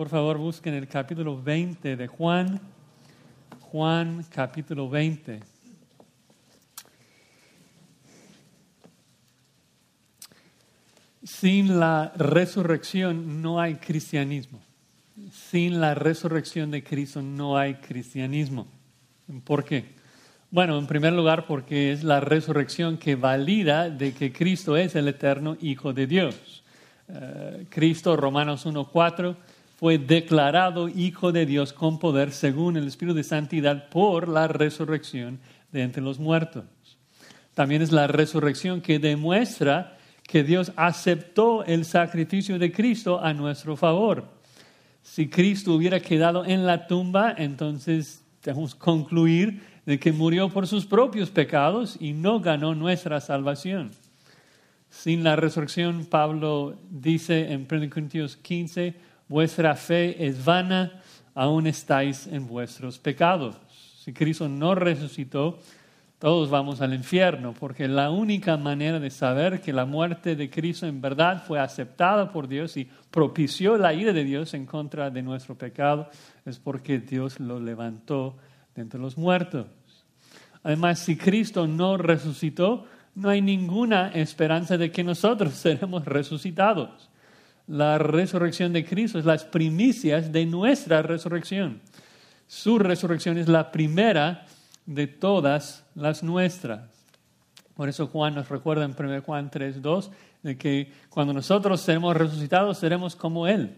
Por favor, busquen el capítulo 20 de Juan. Juan capítulo 20. Sin la resurrección no hay cristianismo. Sin la resurrección de Cristo no hay cristianismo. ¿Por qué? Bueno, en primer lugar porque es la resurrección que valida de que Cristo es el eterno Hijo de Dios. Eh, Cristo, Romanos 1.4, fue declarado Hijo de Dios con poder según el Espíritu de Santidad por la resurrección de entre los muertos. También es la resurrección que demuestra que Dios aceptó el sacrificio de Cristo a nuestro favor. Si Cristo hubiera quedado en la tumba, entonces debemos concluir de que murió por sus propios pecados y no ganó nuestra salvación. Sin la resurrección, Pablo dice en 1 Corintios 15, vuestra fe es vana, aún estáis en vuestros pecados. Si Cristo no resucitó, todos vamos al infierno, porque la única manera de saber que la muerte de Cristo en verdad fue aceptada por Dios y propició la ira de Dios en contra de nuestro pecado es porque Dios lo levantó de entre los muertos. Además, si Cristo no resucitó, no hay ninguna esperanza de que nosotros seremos resucitados. La resurrección de Cristo es las primicias de nuestra resurrección. Su resurrección es la primera de todas las nuestras. Por eso Juan nos recuerda en 1 Juan 3.2 de que cuando nosotros seremos resucitados seremos como Él,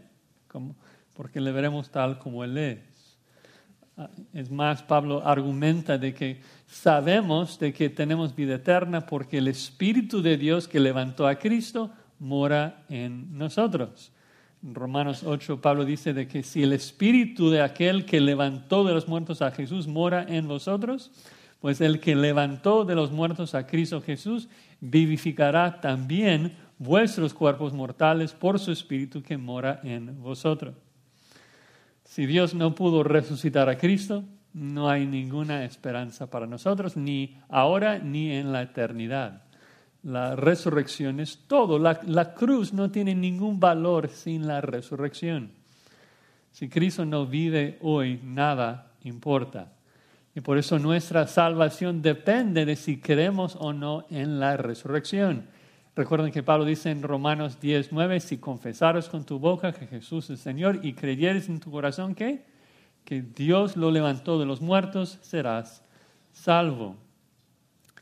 porque le veremos tal como Él es. Ah, es más, Pablo argumenta de que sabemos de que tenemos vida eterna porque el Espíritu de Dios que levantó a Cristo mora en nosotros. En Romanos 8, Pablo dice de que si el espíritu de aquel que levantó de los muertos a Jesús mora en vosotros, pues el que levantó de los muertos a Cristo Jesús vivificará también vuestros cuerpos mortales por su espíritu que mora en vosotros. Si Dios no pudo resucitar a Cristo, no hay ninguna esperanza para nosotros, ni ahora ni en la eternidad. La resurrección es todo. La, cruz no tiene ningún valor sin la resurrección. Si Cristo no vive hoy, nada importa. Y por eso nuestra salvación depende de si creemos o no en la resurrección. Recuerden que Pablo dice en Romanos 10:9, si confesaros con tu boca que Jesús es Señor y creyeres en tu corazón que, que Dios lo levantó de los muertos, serás salvo.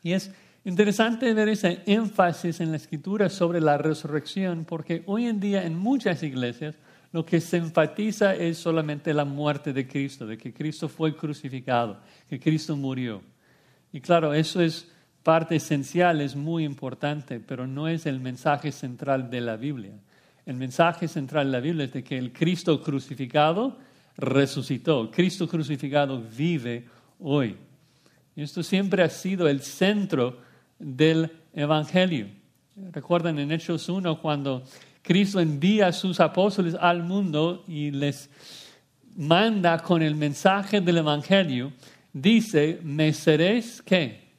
Y es Interesante ver ese énfasis en la escritura sobre la resurrección, porque hoy en día en muchas iglesias lo que se enfatiza es solamente la muerte de Cristo, de que Cristo fue crucificado, que Cristo murió. Y claro, eso es parte esencial, es muy importante, pero no es el mensaje central de la Biblia. El mensaje central de la Biblia es de que el Cristo crucificado resucitó, Cristo crucificado vive hoy. Y esto siempre ha sido el centro del Evangelio. Recuerdan en Hechos 1 cuando Cristo envía a sus apóstoles al mundo y les manda con el mensaje del Evangelio, dice, me seréis qué?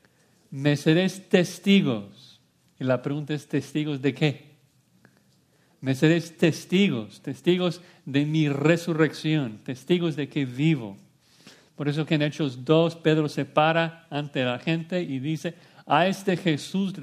Me seréis testigos. Y la pregunta es, ¿testigos de qué? Me seréis testigos, testigos de mi resurrección, testigos de que vivo. Por eso que en Hechos 2 Pedro se para ante la gente y dice, a este Jesús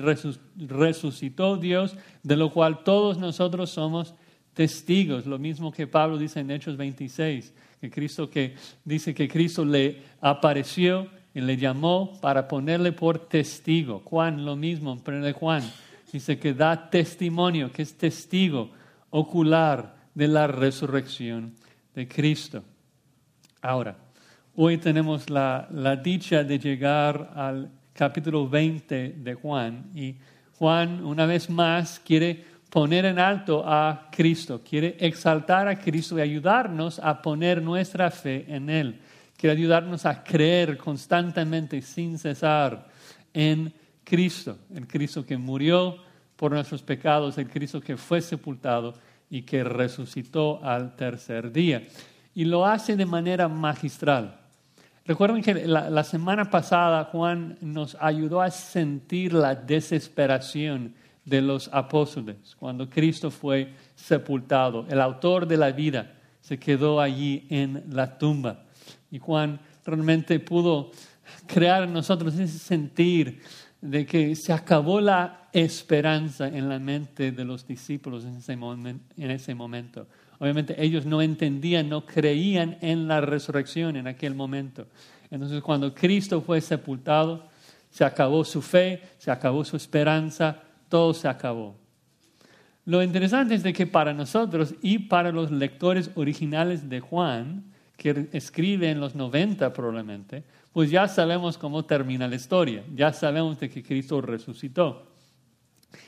resucitó Dios, de lo cual todos nosotros somos testigos. Lo mismo que Pablo dice en Hechos 26, que Cristo que dice que Cristo le apareció y le llamó para ponerle por testigo. Juan lo mismo, en Juan dice que da testimonio, que es testigo ocular de la resurrección de Cristo. Ahora, hoy tenemos la, la dicha de llegar al capítulo 20 de Juan. Y Juan, una vez más, quiere poner en alto a Cristo, quiere exaltar a Cristo y ayudarnos a poner nuestra fe en Él. Quiere ayudarnos a creer constantemente sin cesar en Cristo, el Cristo que murió por nuestros pecados, el Cristo que fue sepultado y que resucitó al tercer día. Y lo hace de manera magistral. Recuerden que la, semana pasada Juan nos ayudó a sentir la desesperación de los apóstoles cuando Cristo fue sepultado. El autor de la vida se quedó allí en la tumba. Y Juan realmente pudo crear en nosotros ese sentir de que se acabó la esperanza en la mente de los discípulos en ese, en ese momento. Obviamente ellos no entendían, no creían en la resurrección en aquel momento. Entonces cuando Cristo fue sepultado, se acabó su fe, se acabó su esperanza, todo se acabó. Lo interesante es de que para nosotros y para los lectores originales de Juan, que escribe en los 90 probablemente, pues ya sabemos cómo termina la historia, ya sabemos de que Cristo resucitó.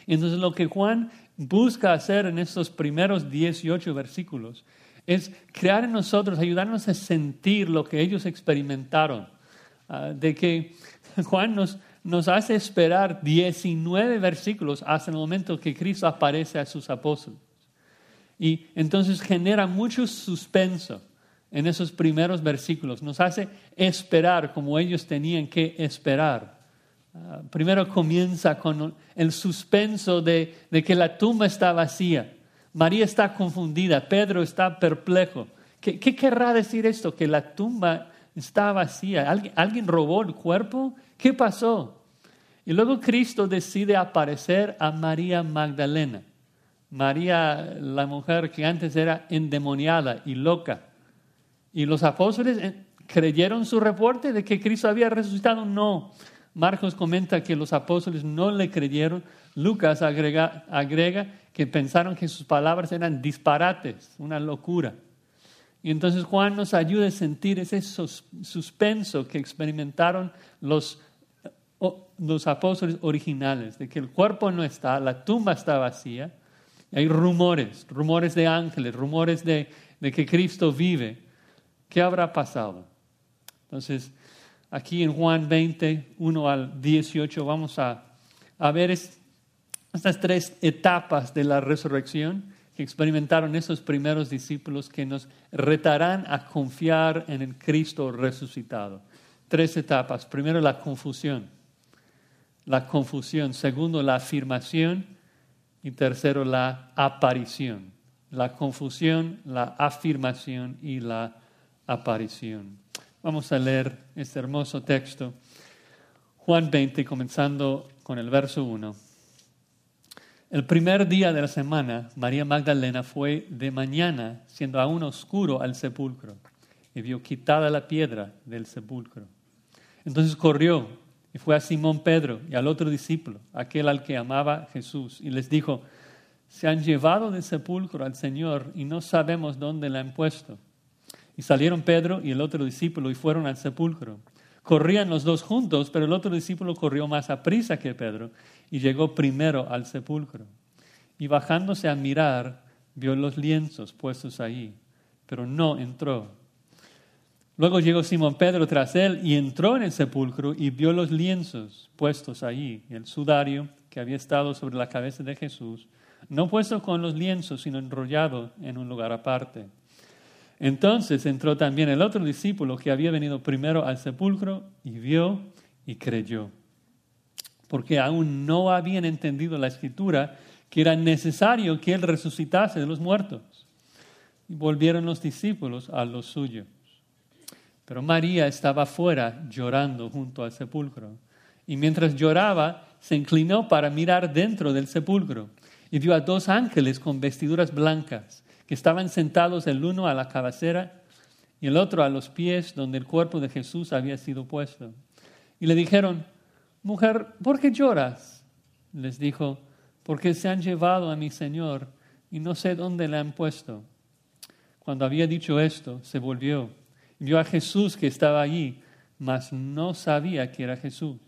Entonces lo que Juan busca hacer en estos primeros 18 versículos es crear en nosotros, ayudarnos a sentir lo que ellos experimentaron, ah, de que Juan nos, nos hace esperar 19 versículos hasta el momento que Cristo aparece a sus apóstoles. Y entonces genera mucho suspenso en esos primeros versículos. Nos hace esperar como ellos tenían que esperar. Ah, primero comienza con el suspenso de, que la tumba está vacía. María está confundida, Pedro está perplejo. ¿Qué, querrá decir esto? Que la tumba está vacía. ¿Alguien, ¿Alguien robó el cuerpo? ¿Qué pasó? Y luego Cristo decide aparecer a María Magdalena. María, la mujer que antes era endemoniada y loca. Y los apóstoles eh, creyeron su reporte de que Cristo había resucitado. No. Marcos comenta que los apóstoles no le creyeron. Lucas agrega, que pensaron que sus palabras eran disparates, una locura. Y entonces Juan nos ayuda a sentir ese suspenso que experimentaron los, los apóstoles originales, de que el cuerpo no está, la tumba está vacía. Hay rumores, rumores de ángeles, rumores de, de que Cristo vive. ¿Qué habrá pasado? Entonces, aquí en Juan 20, 1 al 18, vamos a, a ver estas tres etapas de la resurrección que experimentaron esos primeros discípulos que nos retarán a confiar en el Cristo resucitado. Tres etapas. Primero, la confusión. La confusión. Segundo, la afirmación. Y tercero, la aparición. La confusión, la afirmación y la aparición. Vamos a leer este hermoso texto. Juan 20, comenzando con el verso 1. El primer día de la semana, María Magdalena fue de mañana, siendo aún oscuro, al sepulcro y vio quitada la piedra del sepulcro. Entonces corrió y fue a Simón Pedro y al otro discípulo, aquel al que amaba Jesús, y les dijo, se han llevado del sepulcro al Señor y no sabemos dónde la han puesto. Y salieron Pedro y el otro discípulo y fueron al sepulcro. Corrían los dos juntos, pero el otro discípulo corrió más a prisa que Pedro y llegó primero al sepulcro. Y bajándose a mirar, vio los lienzos puestos ahí, pero no entró. Luego llegó Simón Pedro tras él y entró en el sepulcro y vio los lienzos puestos allí, el sudario que había estado sobre la cabeza de Jesús, no puesto con los lienzos, sino enrollado en un lugar aparte. Entonces entró también el otro discípulo que había venido primero al sepulcro y vio y creyó porque aún no habían entendido la escritura que era necesario que Él resucitase de los muertos. Y volvieron los discípulos a los suyos. Pero María estaba fuera llorando junto al sepulcro. Y mientras lloraba, se inclinó para mirar dentro del sepulcro y vio a dos ángeles con vestiduras blancas que estaban sentados el uno a la cabecera y el otro a los pies donde el cuerpo de Jesús había sido puesto. Y le dijeron, Mujer, ¿por qué lloras? Les dijo, porque se han llevado a mi Señor y no sé dónde le han puesto. Cuando había dicho esto, se volvió y vio a Jesús que estaba allí, mas no sabía que era Jesús.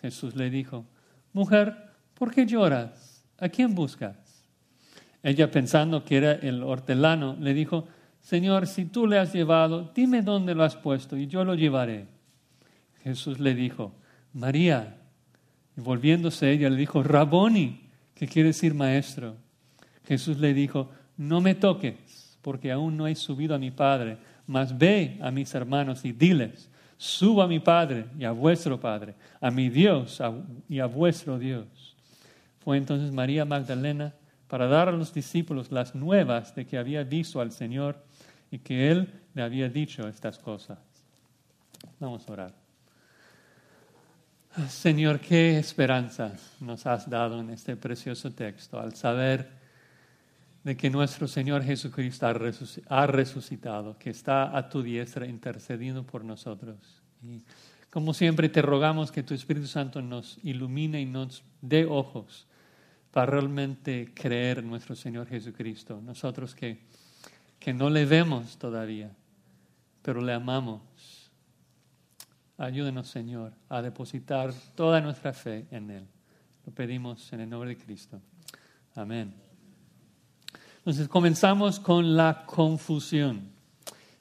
Jesús le dijo, Mujer, ¿por qué lloras? ¿A quién buscas? Ella, pensando que era el hortelano, le dijo, Señor, si tú le has llevado, dime dónde lo has puesto y yo lo llevaré. Jesús le dijo, María. Y volviéndose ella le dijo, Raboni, que quiere decir maestro. Jesús le dijo, no me toques, porque aún no he subido a mi Padre, mas ve a mis hermanos y diles, subo a mi Padre y a vuestro Padre, a mi Dios y a vuestro Dios. Fue entonces María Magdalena para dar a los discípulos las nuevas de que había visto al Señor y que Él le había dicho estas cosas. Vamos a orar. Señor, qué esperanza nos has dado en este precioso texto al saber de que nuestro Señor Jesucristo ha resucitado, que está a tu diestra intercediendo por nosotros. Y como siempre te rogamos que tu Espíritu Santo nos ilumine y nos dé ojos para realmente creer en nuestro Señor Jesucristo. Nosotros que, que no le vemos todavía, pero le amamos Ayúdenos, Señor, a depositar toda nuestra fe en Él. Lo pedimos en el nombre de Cristo. Amén. Entonces comenzamos con la confusión.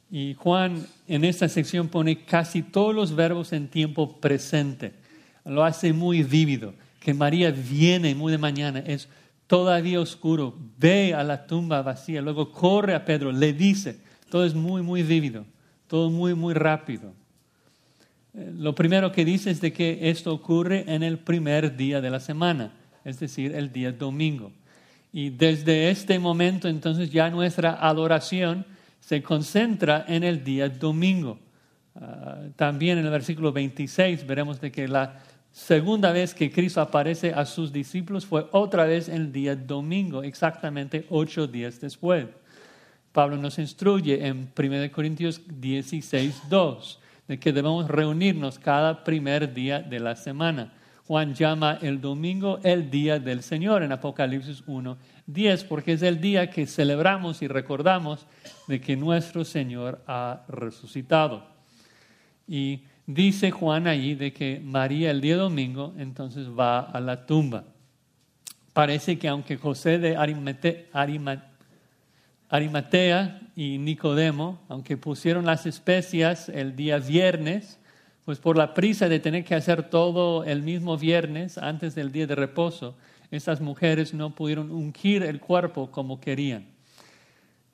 Y Juan en esta sección pone casi todos los verbos en tiempo presente. Lo hace muy vívido. Que María viene muy de mañana, es todavía oscuro, ve a la tumba vacía, luego corre a Pedro, le dice. Todo es muy, muy vívido, todo muy, muy rápido. Lo primero que dice es de que esto ocurre en el primer día de la semana, es decir, el día domingo. Y desde este momento entonces ya nuestra adoración se concentra en el día domingo. Ah, también en el versículo 26 veremos de que la segunda vez que Cristo aparece a sus discípulos fue otra vez el día domingo, exactamente ocho días después. Pablo nos instruye en 1 Corintios 16, 2 de que debemos reunirnos cada primer día de la semana. Juan llama el domingo el día del Señor en Apocalipsis 1, 10, porque es el día que celebramos y recordamos de que nuestro Señor ha resucitado. Y dice Juan allí de que María el día domingo entonces va a la tumba. Parece que aunque José de Arimatea, y Nicodemo, aunque pusieron las especias el día viernes, pues por la prisa de tener que hacer todo el mismo viernes antes del día de reposo, estas mujeres no pudieron ungir el cuerpo como querían.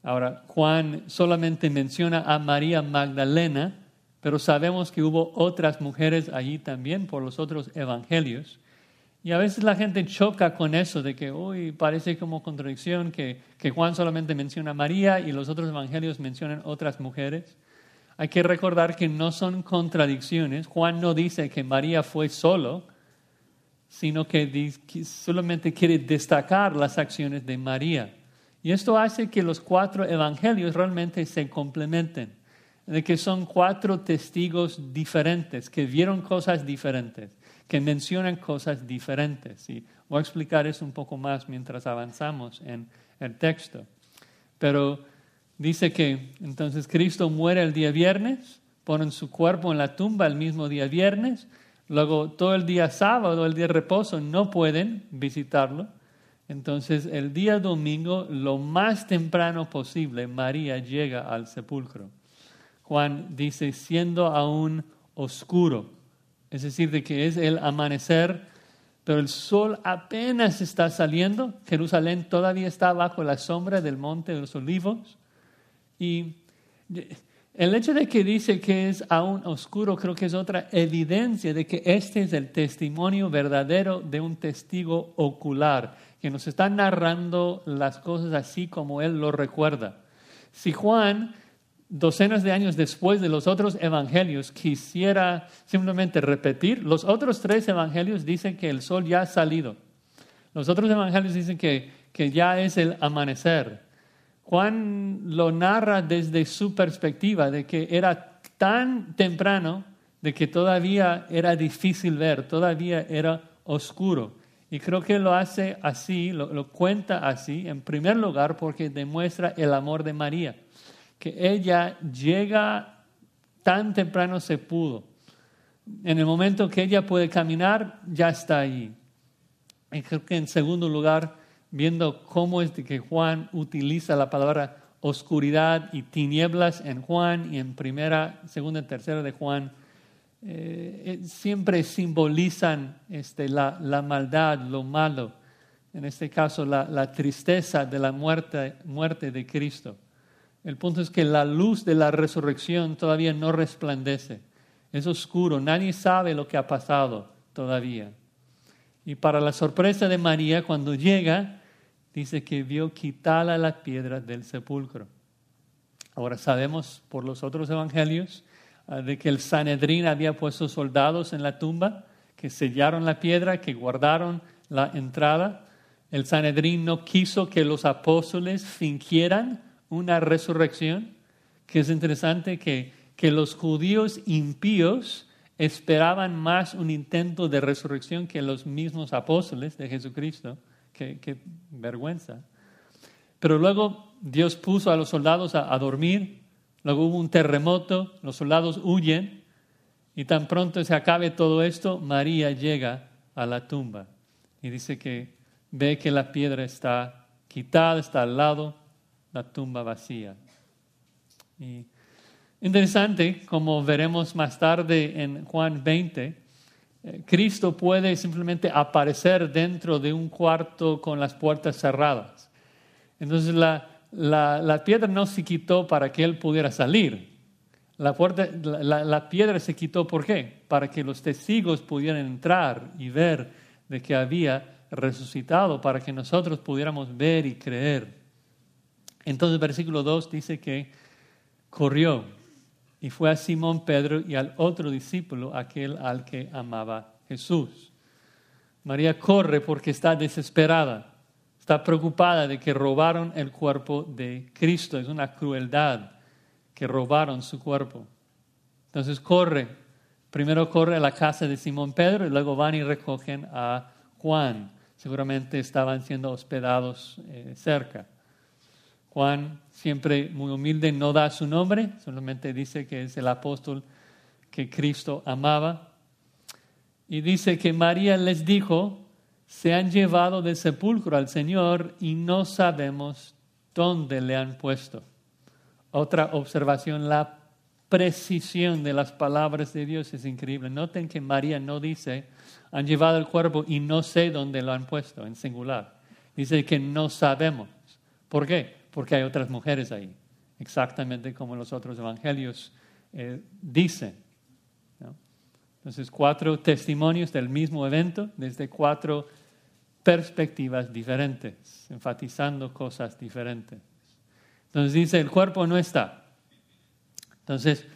Ahora, Juan solamente menciona a María Magdalena, pero sabemos que hubo otras mujeres allí también por los otros evangelios. Y a veces la gente choca con eso de que, uy, parece como contradicción que, que Juan solamente menciona a María y los otros evangelios mencionan otras mujeres. Hay que recordar que no son contradicciones. Juan no dice que María fue solo, sino que solamente quiere destacar las acciones de María. Y esto hace que los cuatro evangelios realmente se complementen, de que son cuatro testigos diferentes, que vieron cosas diferentes que mencionan cosas diferentes. Y voy a explicar eso un poco más mientras avanzamos en el texto. Pero dice que entonces Cristo muere el día viernes, ponen su cuerpo en la tumba el mismo día viernes, luego todo el día sábado, el día de reposo, no pueden visitarlo. Entonces el día domingo, lo más temprano posible, María llega al sepulcro. Juan dice, siendo aún oscuro es decir, de que es el amanecer, pero el sol apenas está saliendo, Jerusalén todavía está bajo la sombra del monte de los olivos, y el hecho de que dice que es aún oscuro creo que es otra evidencia de que este es el testimonio verdadero de un testigo ocular, que nos está narrando las cosas así como él lo recuerda. Si Juan docenas de años después de los otros evangelios, quisiera simplemente repetir, los otros tres evangelios dicen que el sol ya ha salido. Los otros evangelios dicen que, que ya es el amanecer. Juan lo narra desde su perspectiva, de que era tan temprano, de que todavía era difícil ver, todavía era oscuro. Y creo que lo hace así, lo, lo cuenta así, en primer lugar porque demuestra el amor de María que ella llega tan temprano se pudo. En el momento que ella puede caminar, ya está ahí. Y creo que en segundo lugar, viendo cómo es que Juan utiliza la palabra oscuridad y tinieblas en Juan y en primera, segunda y tercera de Juan, eh, eh, siempre simbolizan este, la, la, maldad, lo malo, en este caso la, la tristeza de la muerte, muerte de Cristo. El punto es que la luz de la resurrección todavía no resplandece. Es oscuro, nadie sabe lo que ha pasado todavía. Y para la sorpresa de María, cuando llega, dice que vio quitada la piedra del sepulcro. Ahora sabemos por los otros evangelios ah, de que el Sanedrín había puesto soldados en la tumba que sellaron la piedra, que guardaron la entrada. El Sanedrín no quiso que los apóstoles fingieran una resurrección, que es interesante que, que los judíos impíos esperaban más un intento de resurrección que los mismos apóstoles de Jesucristo. Qué, qué vergüenza. Pero luego Dios puso a los soldados a, a dormir, luego hubo un terremoto, los soldados huyen y tan pronto se acabe todo esto, María llega a la tumba y dice que ve que la piedra está quitada, está al lado, la tumba vacía. Y interesante, como veremos más tarde en Juan 20, eh, Cristo puede simplemente aparecer dentro de un cuarto con las puertas cerradas. Entonces la, la, piedra no se quitó para que él pudiera salir. La, puerta, la, la, piedra se quitó ¿por qué? Para que los testigos pudieran entrar y ver de que había resucitado, para que nosotros pudiéramos ver y creer. Entonces, versículo 2 dice que corrió y fue a Simón Pedro y al otro discípulo, aquel al que amaba Jesús. María corre porque está desesperada, está preocupada de que robaron el cuerpo de Cristo. Es una crueldad que robaron su cuerpo. Entonces corre, primero corre a la casa de Simón Pedro y luego van y recogen a Juan. Seguramente estaban siendo hospedados eh, cerca. Juan, siempre muy humilde, no da su nombre, solamente dice que es el apóstol que Cristo amaba. Y dice que María les dijo, se han llevado del sepulcro al Señor y no sabemos dónde le han puesto. Otra observación, la precisión de las palabras de Dios es increíble. Noten que María no dice, han llevado el cuerpo y no sé dónde lo han puesto, en singular. Dice que no sabemos. ¿Por qué? Porque hay otras mujeres ahí, exactamente como los otros evangelios eh, dicen. Entonces, cuatro testimonios del mismo evento desde cuatro perspectivas diferentes, enfatizando cosas diferentes. Entonces dice, el cuerpo no está. Entonces,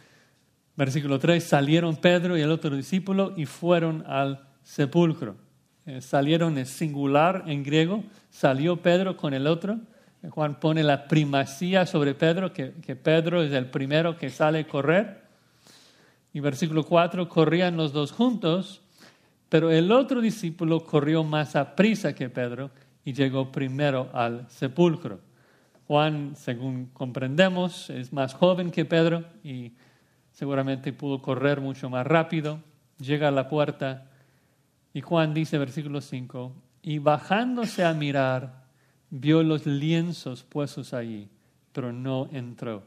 versículo 3, salieron Pedro y el otro discípulo y fueron al sepulcro. Eh, salieron en singular en griego, salió Pedro con el otro Juan pone la primacía sobre Pedro, que, Pedro es el primero que sale a correr. Y versículo 4, corrían los dos juntos, pero el otro discípulo corrió más a prisa que Pedro y llegó primero al sepulcro. Juan, según comprendemos, es más joven que Pedro y seguramente pudo correr mucho más rápido. Llega a la puerta y Juan dice, versículo 5, y bajándose a mirar, vio los lienzos puestos allí, pero no entró.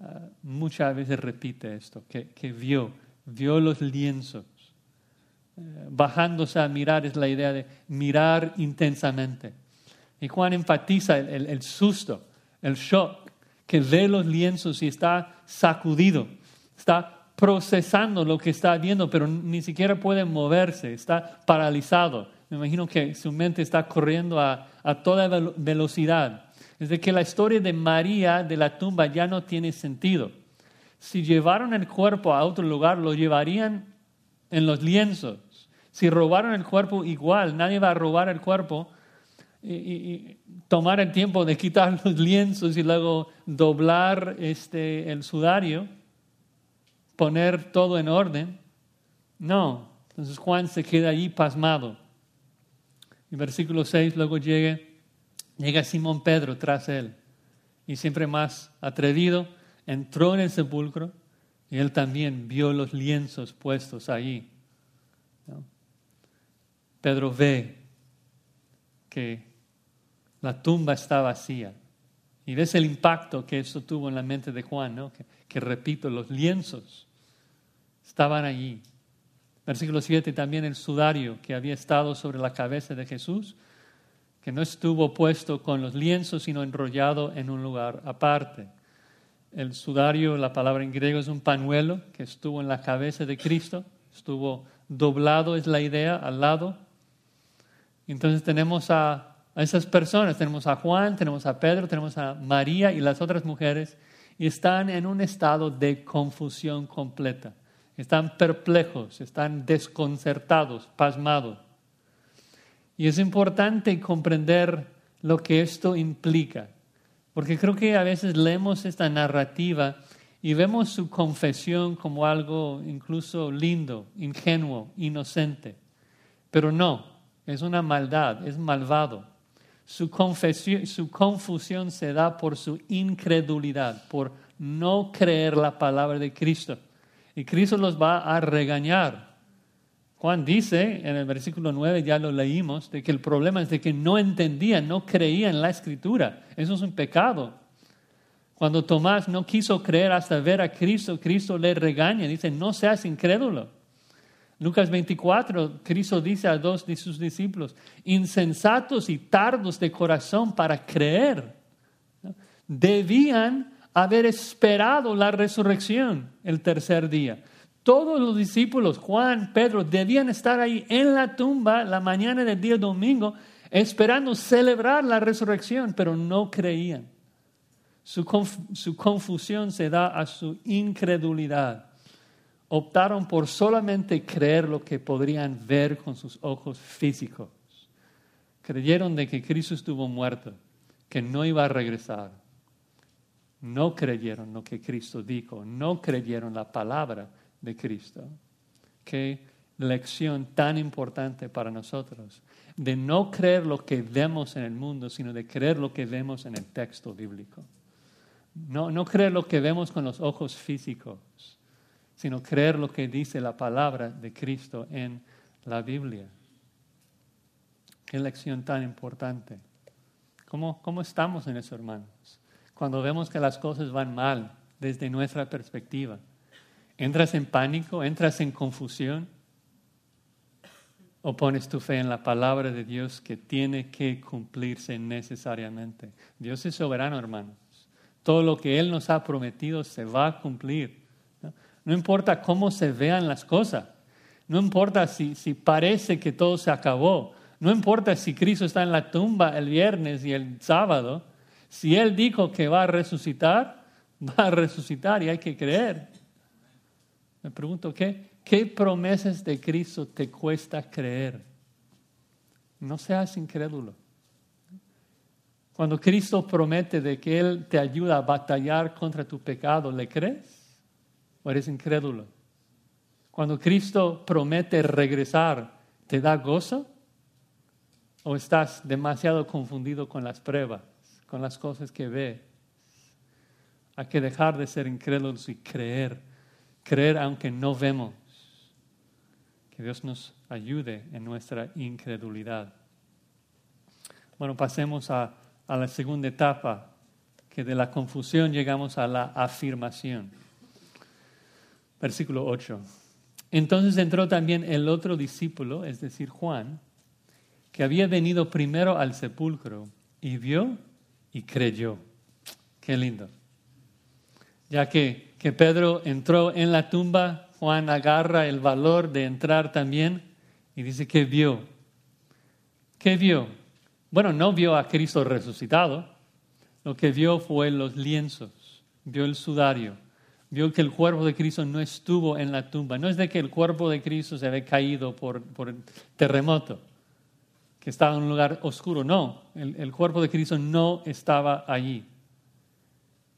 Ah, muchas veces repite esto, que, vio, vio los lienzos. Eh, bajándose a mirar es la idea de mirar intensamente. Y Juan enfatiza el, el susto, el shock, que ve los lienzos y está sacudido, está procesando lo que está viendo, pero ni siquiera puede moverse, está paralizado. Me imagino que su mente está corriendo a, toda velocidad. Es de que la historia de María de la tumba ya no tiene sentido. Si llevaron el cuerpo a otro lugar, lo llevarían en los lienzos. Si robaron el cuerpo, igual, nadie va a robar el cuerpo y, tomar el tiempo de quitar los lienzos y luego doblar este, el sudario, poner todo en orden. No, entonces Juan se queda allí pasmado. En versículo 6 luego llega, llega Simón Pedro tras él y siempre más atrevido, entró en el sepulcro y él también vio los lienzos puestos allí. Pedro ve que la tumba está vacía. Y ves el impacto que eso tuvo en la mente de Juan, ¿no? que, que repito, los lienzos estaban allí. Versículo 7, también el sudario que había estado sobre la cabeza de Jesús, que no estuvo puesto con los lienzos, sino enrollado en un lugar aparte. El sudario, la palabra en griego es un pañuelo que estuvo en la cabeza de Cristo, estuvo doblado, es la idea, al lado. Entonces tenemos a a esas personas. Tenemos a Juan, tenemos a Pedro, tenemos a María y las otras mujeres y están en un estado de confusión completa. Están perplejos, están desconcertados, pasmados. Y es importante comprender lo que esto implica, porque creo que a veces leemos esta narrativa y vemos su confesión como algo incluso lindo, ingenuo, inocente. Pero no, es una maldad, es malvado. Su, su confusión se da por su incredulidad, por no creer la palabra de Cristo. Y Cristo los va a regañar. Juan dice en el versículo 9, ya lo leímos, de que el problema es de que no entendían, no creían la escritura. Eso es un pecado. Cuando Tomás no quiso creer hasta ver a Cristo, Cristo le regaña, dice, no seas incrédulo. Lucas 24, Cristo dice a dos de sus discípulos, insensatos y tardos de corazón para creer, debían haber esperado la resurrección el tercer día. Todos los discípulos, Juan, Pedro, debían estar ahí en la tumba la mañana del día domingo, esperando celebrar la resurrección, pero no creían. Su, su confusión se da a su incredulidad optaron por solamente creer lo que podrían ver con sus ojos físicos. Creyeron de que Cristo estuvo muerto, que no iba a regresar. No creyeron lo que Cristo dijo, no creyeron la palabra de Cristo. Qué lección tan importante para nosotros, de no creer lo que vemos en el mundo, sino de creer lo que vemos en el texto bíblico. No, no creer lo que vemos con los ojos físicos, sino creer lo que dice la palabra de Cristo en la Biblia. Qué lección tan importante. ¿Cómo, cómo estamos en eso, hermanos? Cuando vemos que las cosas van mal desde nuestra perspectiva. ¿Entras en pánico? ¿Entras en confusión? ¿O pones tu fe en la palabra de Dios que tiene que cumplirse necesariamente? Dios es soberano, hermanos. Todo lo que Él nos ha prometido se va a cumplir. No importa cómo se vean las cosas. No importa si, parece que todo se acabó. No importa si Cristo está en la tumba el viernes y el sábado. Si Él dijo que va a resucitar, va a resucitar y hay que creer. Me pregunto, ¿qué, qué promesas de Cristo te cuesta creer? No seas incrédulo. Cuando Cristo promete de que Él te ayuda a batallar contra tu pecado, ¿le crees? o eres incrédulo? Cuando Cristo promete regresar, ¿te da gozo? ¿O estás demasiado confundido con las pruebas, con las cosas que ves? Hay que dejar de ser incrédulos y creer, creer aunque no vemos. Que Dios nos ayude en nuestra incredulidad. Bueno, pasemos a, a la segunda etapa, que de la confusión llegamos a la afirmación. Versículo 8. Entonces entró también el otro discípulo, es decir, Juan, que había venido primero al sepulcro y vio y creyó. Qué lindo. Ya que, que Pedro entró en la tumba, Juan agarra el valor de entrar también y dice que vio. ¿Qué vio? Bueno, no vio a Cristo resucitado. Lo que vio fue los lienzos, vio el sudario, vio que el cuerpo de Cristo no estuvo en la tumba. No es de que el cuerpo de Cristo se había caído por, por terremoto, que estaba en un lugar oscuro. No, el, cuerpo de Cristo no estaba allí.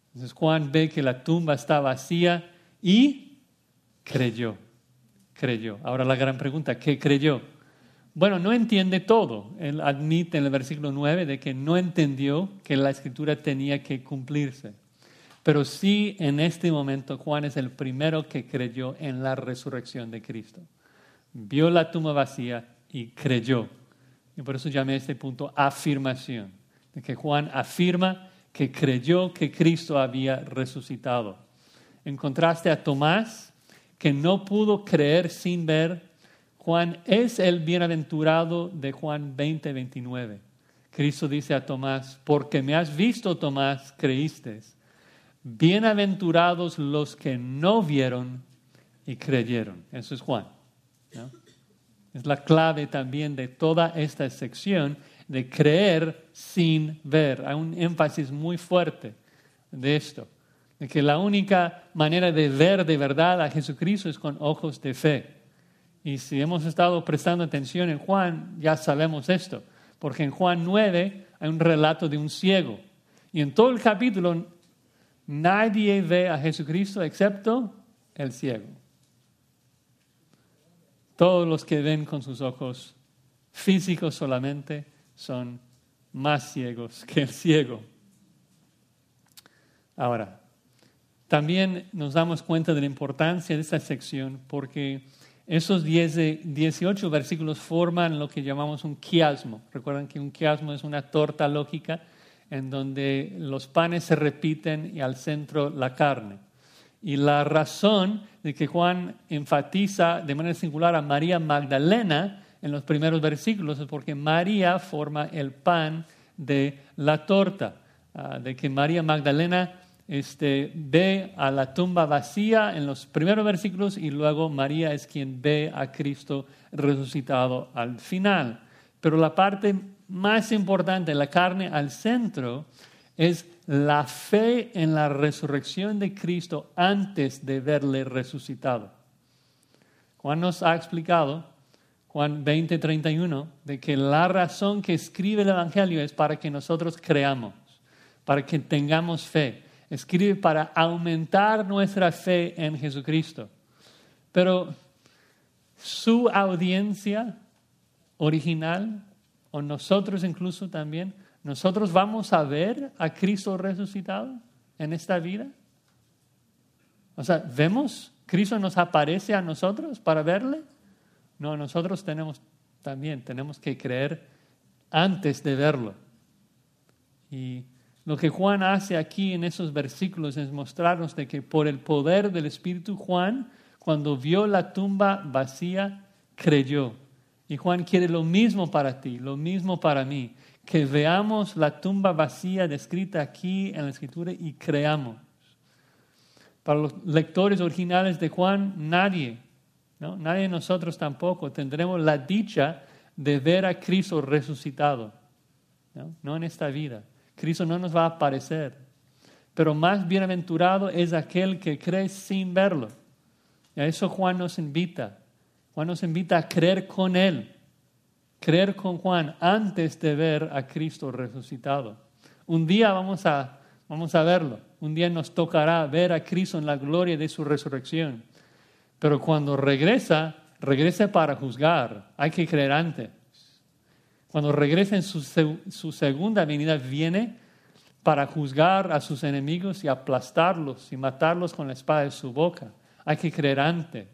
Entonces Juan ve que la tumba está vacía y creyó. Creyó. Ahora la gran pregunta, ¿qué creyó? Bueno, no entiende todo. Él admite en el versículo 9 de que no entendió que la escritura tenía que cumplirse. Pero sí, en este momento Juan es el primero que creyó en la resurrección de Cristo. Vio la tumba vacía y creyó. Y por eso llamé a este punto afirmación, de que Juan afirma que creyó que Cristo había resucitado. En contraste a Tomás, que no pudo creer sin ver, Juan es el bienaventurado de Juan 20, 29. Cristo dice a Tomás, porque me has visto, Tomás, creíste. Bienaventurados los que no vieron y creyeron. Eso es Juan. Es la clave también de toda esta sección, de creer sin ver. Hay un énfasis muy fuerte de esto, de que la única manera de ver de verdad a Jesucristo es con ojos de fe. Y si hemos estado prestando atención en Juan, ya sabemos esto, porque en Juan 9 hay un relato de un ciego. Y en todo el capítulo nadie ve a Jesucristo excepto el ciego. Todos los que ven con sus ojos físicos solamente son más ciegos que el ciego. Ahora, también nos damos cuenta de la importancia de esta sección porque esos 18 versículos forman lo que llamamos un quiasmo. Recuerdan que un quiasmo es una torta lógica en donde los panes se repiten y al centro la carne. Y la razón de que Juan enfatiza de manera singular a María Magdalena en los primeros versículos es porque María forma el pan de la torta, ah, de que María Magdalena este, ve a la tumba vacía en los primeros versículos y luego María es quien ve a Cristo resucitado al final. Pero la parte más importante, la carne al centro, es la fe en la resurrección de Cristo antes de verle resucitado. Juan nos ha explicado, Juan 20, 31, de que la razón que escribe el Evangelio es para que nosotros creamos, para que tengamos fe. Escribe para aumentar nuestra fe en Jesucristo. Pero su audiencia original, o nosotros incluso también, ¿Nosotros vamos a ver a Cristo resucitado en esta vida? O sea, ¿vemos? ¿Cristo nos aparece a nosotros para verle? No, nosotros tenemos también, tenemos que creer antes de verlo. Y lo que Juan hace aquí en esos versículos es mostrarnos de que por el poder del Espíritu Juan, cuando vio la tumba vacía, creyó. Y Juan quiere lo mismo para ti, lo mismo para mí que veamos la tumba vacía descrita aquí en la escritura y creamos. Para los lectores originales de Juan, nadie, nadie de nosotros tampoco tendremos la dicha de ver a Cristo resucitado, ¿no? no en esta vida. Cristo no nos va a aparecer, pero más bienaventurado es aquel que cree sin verlo. Y a eso Juan nos invita. Juan nos invita a creer con Él creer con Juan antes de ver a Cristo resucitado. Un día vamos a, vamos a verlo, un día nos tocará ver a Cristo en la gloria de su resurrección. Pero cuando regresa, regresa para juzgar, hay que creer antes. Cuando regresa en su, su segunda venida, viene para juzgar a sus enemigos y aplastarlos y matarlos con la espada de su boca. Hay que creer antes.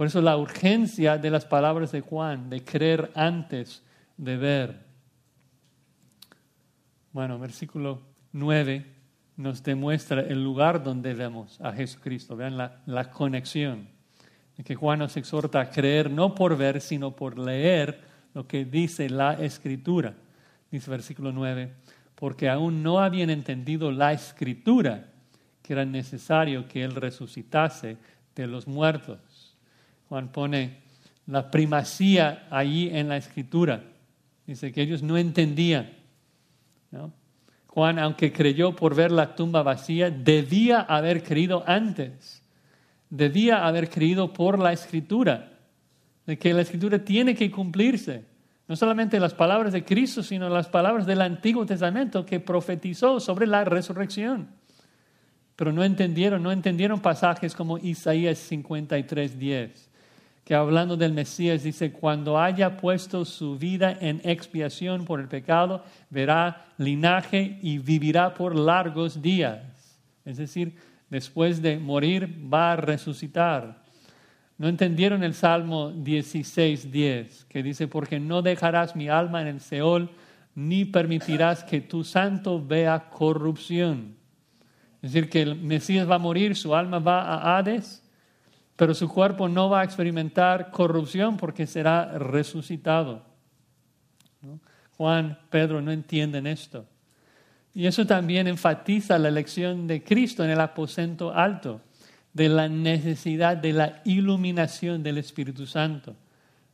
Por eso la urgencia de las palabras de Juan, de creer antes de ver. Bueno, versículo 9 nos demuestra el lugar donde vemos a Jesucristo. Vean la, la conexión. Que Juan nos exhorta a creer no por ver, sino por leer lo que dice la Escritura. Dice versículo 9, porque aún no habían entendido la Escritura, que era necesario que Él resucitase de los muertos. Juan pone la primacía allí en la escritura. Dice que ellos no entendían. Juan, aunque creyó por ver la tumba vacía, debía haber creído antes. Debía haber creído por la escritura. De que la escritura tiene que cumplirse. No solamente las palabras de Cristo, sino las palabras del Antiguo Testamento que profetizó sobre la resurrección. Pero no entendieron, no entendieron pasajes como Isaías 53, 10 que hablando del Mesías dice, cuando haya puesto su vida en expiación por el pecado, verá linaje y vivirá por largos días. Es decir, después de morir va a resucitar. No entendieron el Salmo 16.10, que dice, porque no dejarás mi alma en el Seol, ni permitirás que tu santo vea corrupción. Es decir, que el Mesías va a morir, su alma va a Hades, pero su cuerpo no va a experimentar corrupción porque será resucitado. Juan, Pedro no entienden esto. Y eso también enfatiza la elección de Cristo en el aposento alto, de la necesidad de la iluminación del Espíritu Santo.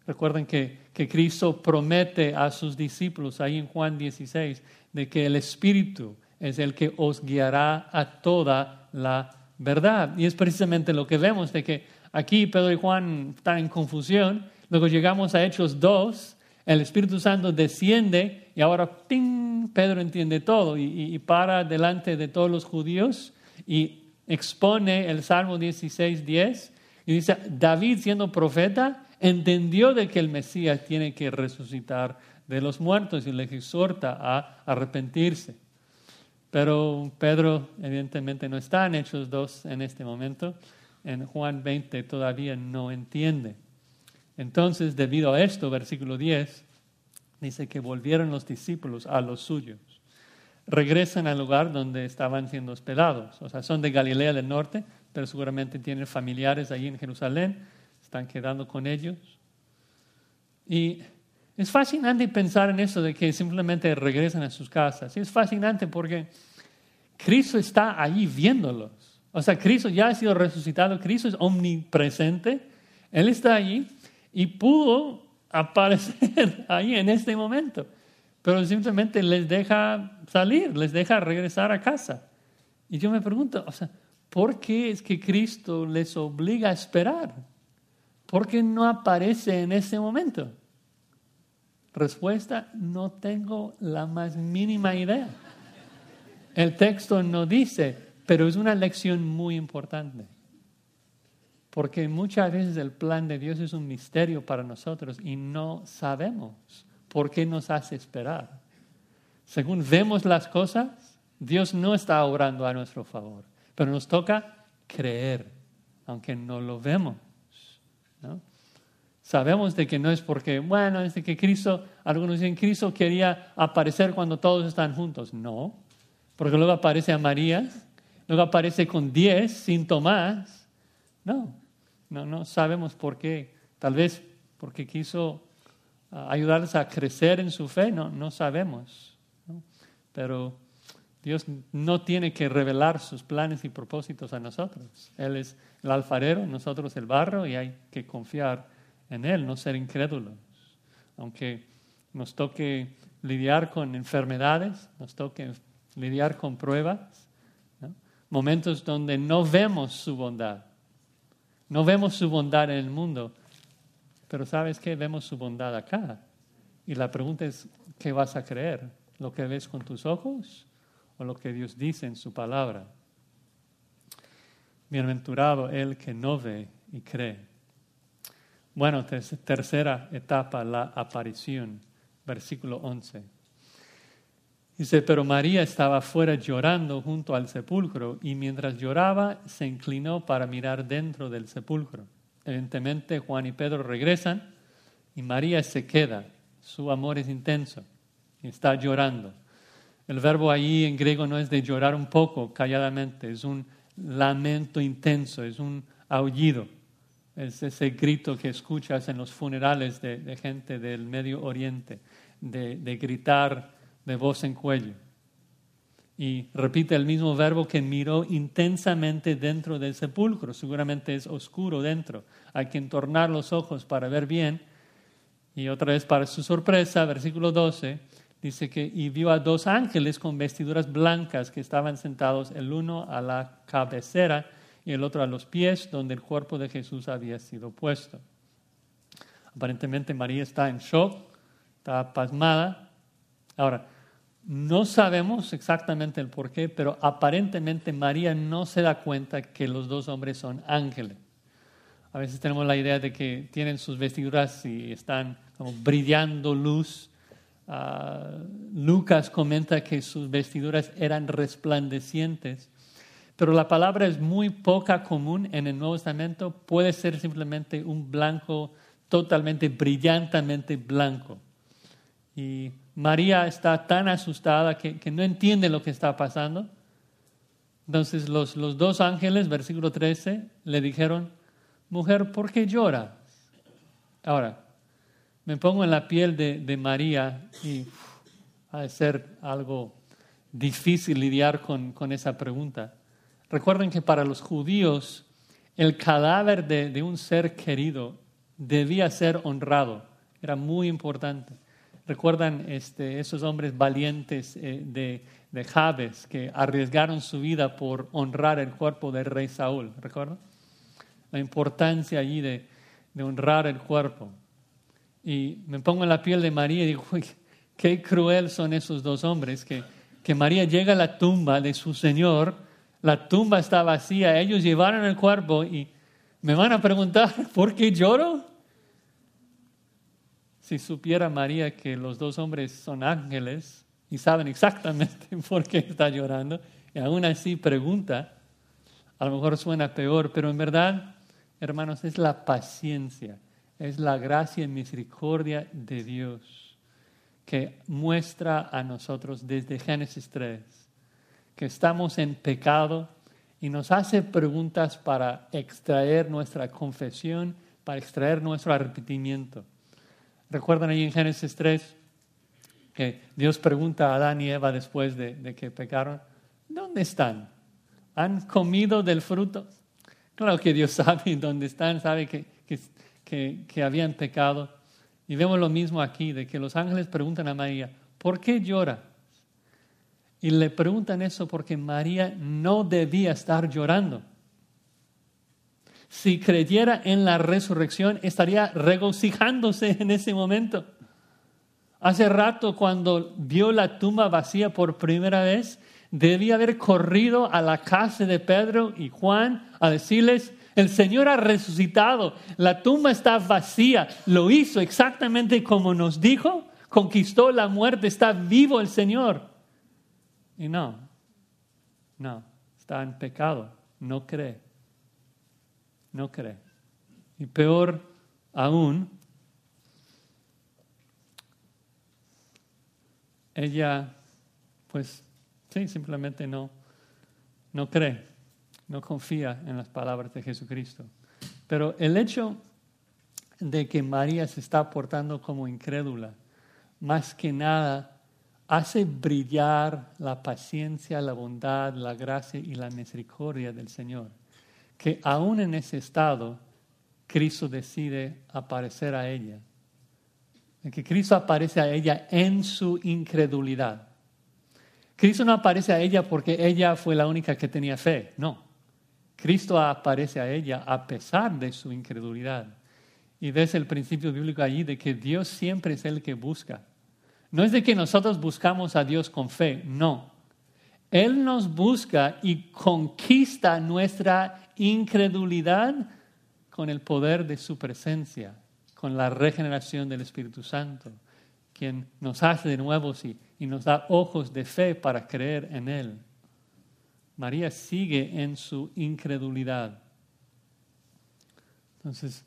Recuerden que, que Cristo promete a sus discípulos ahí en Juan 16 de que el Espíritu es el que os guiará a toda la verdad. Y es precisamente lo que vemos de que aquí Pedro y Juan están en confusión. Luego llegamos a Hechos 2, el Espíritu Santo desciende y ahora ¡ting! Pedro entiende todo y, para delante de todos los judíos y expone el Salmo 16, 10 y dice, David siendo profeta entendió de que el Mesías tiene que resucitar de los muertos y le exhorta a arrepentirse. Pero Pedro evidentemente no está en Hechos 2 en este momento. En Juan 20 todavía no entiende. Entonces, debido a esto, versículo 10, dice que volvieron los discípulos a los suyos. Regresan al lugar donde estaban siendo hospedados. O sea, son de Galilea del Norte, pero seguramente tienen familiares allí en Jerusalén. Están quedando con ellos. Y es fascinante pensar en eso de que simplemente regresan a sus casas. Es fascinante porque Cristo está allí viéndolos. O sea, Cristo ya ha sido resucitado, Cristo es omnipresente, Él está allí y pudo aparecer ahí en este momento, pero simplemente les deja salir, les deja regresar a casa. Y yo me pregunto, o sea, ¿por qué es que Cristo les obliga a esperar? ¿Por qué no aparece en ese momento? Respuesta, no tengo la más mínima idea. El texto no dice, pero es una lección muy importante. Porque muchas veces el plan de Dios es un misterio para nosotros y no sabemos por qué nos hace esperar. Según vemos las cosas, Dios no está obrando a nuestro favor, pero nos toca creer, aunque no lo vemos. Sabemos de que no es porque, bueno, es de que Cristo, algunos dicen, Cristo quería aparecer cuando todos están juntos. No, porque luego aparece a María, luego aparece con diez sin Tomás. No, no, no sabemos por qué. Tal vez porque quiso ah, ayudarles a crecer en su fe, no, no sabemos. Pero Dios no tiene que revelar sus planes y propósitos a nosotros. Él es el alfarero, nosotros el barro y hay que confiar en Él, no ser incrédulos. Aunque nos toque lidiar con enfermedades, nos toque lidiar con pruebas, momentos donde no vemos su bondad, no vemos su bondad en el mundo, pero ¿sabes qué? Vemos su bondad acá. Y la pregunta es, ¿qué vas a creer? ¿Lo que ves con tus ojos o lo que Dios dice en su palabra? Bienaventurado el que no ve y cree. Bueno, tercera etapa, la aparición, versículo 11. Dice, pero María estaba fuera llorando junto al sepulcro y mientras lloraba se inclinó para mirar dentro del sepulcro. Evidentemente Juan y Pedro regresan y María se queda. Su amor es intenso y está llorando. El verbo ahí en griego no es de llorar un poco calladamente, es un lamento intenso, es un aullido. Es ese grito que escuchas en los funerales de, gente del Medio Oriente, de, de, gritar de voz en cuello. Y repite el mismo verbo que miró intensamente dentro del sepulcro. Seguramente es oscuro dentro. Hay que entornar los ojos para ver bien. Y otra vez, para su sorpresa, versículo 12, dice que y vio a dos ángeles con vestiduras blancas que estaban sentados el uno a la cabecera y el otro a los pies donde el cuerpo de Jesús había sido puesto. Aparentemente María está en shock, está pasmada. Ahora, no sabemos exactamente el por qué, pero aparentemente María no se da cuenta que los dos hombres son ángeles. A veces tenemos la idea de que tienen sus vestiduras y están como brillando luz. Ah, Lucas comenta que sus vestiduras eran resplandecientes. Pero la palabra es muy poca común en el Nuevo Testamento. Puede ser simplemente un blanco totalmente brillantemente blanco. Y María está tan asustada que, no entiende lo que está pasando. Entonces los, los, dos ángeles, versículo 13, le dijeron, mujer, ¿por qué lloras? Ahora, me pongo en la piel de, de María y ha de ser algo difícil lidiar con, con esa pregunta. Recuerden que para los judíos el cadáver de, un ser querido debía ser honrado, era muy importante. ¿Recuerdan este, esos hombres valientes eh, de, de Jabes que arriesgaron su vida por honrar el cuerpo del rey Saúl? ¿Recuerdan? La importancia allí de, de honrar el cuerpo. Y me pongo en la piel de María y digo, qué cruel son esos dos hombres que, que María llega a la tumba de su Señor, la tumba está vacía, ellos llevaron el cuerpo y me van a preguntar, ¿por qué lloro? Si supiera María que los dos hombres son ángeles y saben exactamente por qué está llorando, y aún así pregunta, a lo mejor suena peor, pero en verdad, hermanos, es la paciencia, es la gracia y misericordia de Dios que muestra a nosotros desde Génesis 3 que estamos en pecado y nos hace preguntas para extraer nuestra confesión, para extraer nuestro arrepentimiento. ¿Recuerdan ahí en Génesis 3 que Dios pregunta a Adán y Eva después de, que pecaron, ¿dónde están? ¿Han comido del fruto? Claro que Dios sabe dónde están, sabe que, que, que habían pecado. Y vemos lo mismo aquí, de que los ángeles preguntan a María, ¿por qué llora? Y le preguntan eso porque María no debía estar llorando. Si creyera en la resurrección, estaría regocijándose en ese momento. Hace rato, cuando vio la tumba vacía por primera vez, debía haber corrido a la casa de Pedro y Juan a decirles, el Señor ha resucitado, la tumba está vacía, lo hizo exactamente como nos dijo, conquistó la muerte, está vivo el Señor. Y no, no, está en pecado, no cree, no cree. Y peor aún, ella, pues, sí, simplemente no, no cree, no confía en las palabras de Jesucristo. Pero el hecho de que María se está portando como incrédula, más que nada hace brillar la paciencia, la bondad, la gracia y la misericordia del Señor. Que aún en ese estado, Cristo decide aparecer a ella. Que Cristo aparece a ella en su incredulidad. Cristo no aparece a ella porque ella fue la única que tenía fe, no. Cristo aparece a ella a pesar de su incredulidad. Y ves el principio bíblico allí de que Dios siempre es el que busca no es de que nosotros buscamos a Dios con fe, no. Él nos busca y conquista nuestra incredulidad con el poder de su presencia, con la regeneración del Espíritu Santo, quien nos hace de nuevo y, y nos da ojos de fe para creer en Él. María sigue en su incredulidad. Entonces,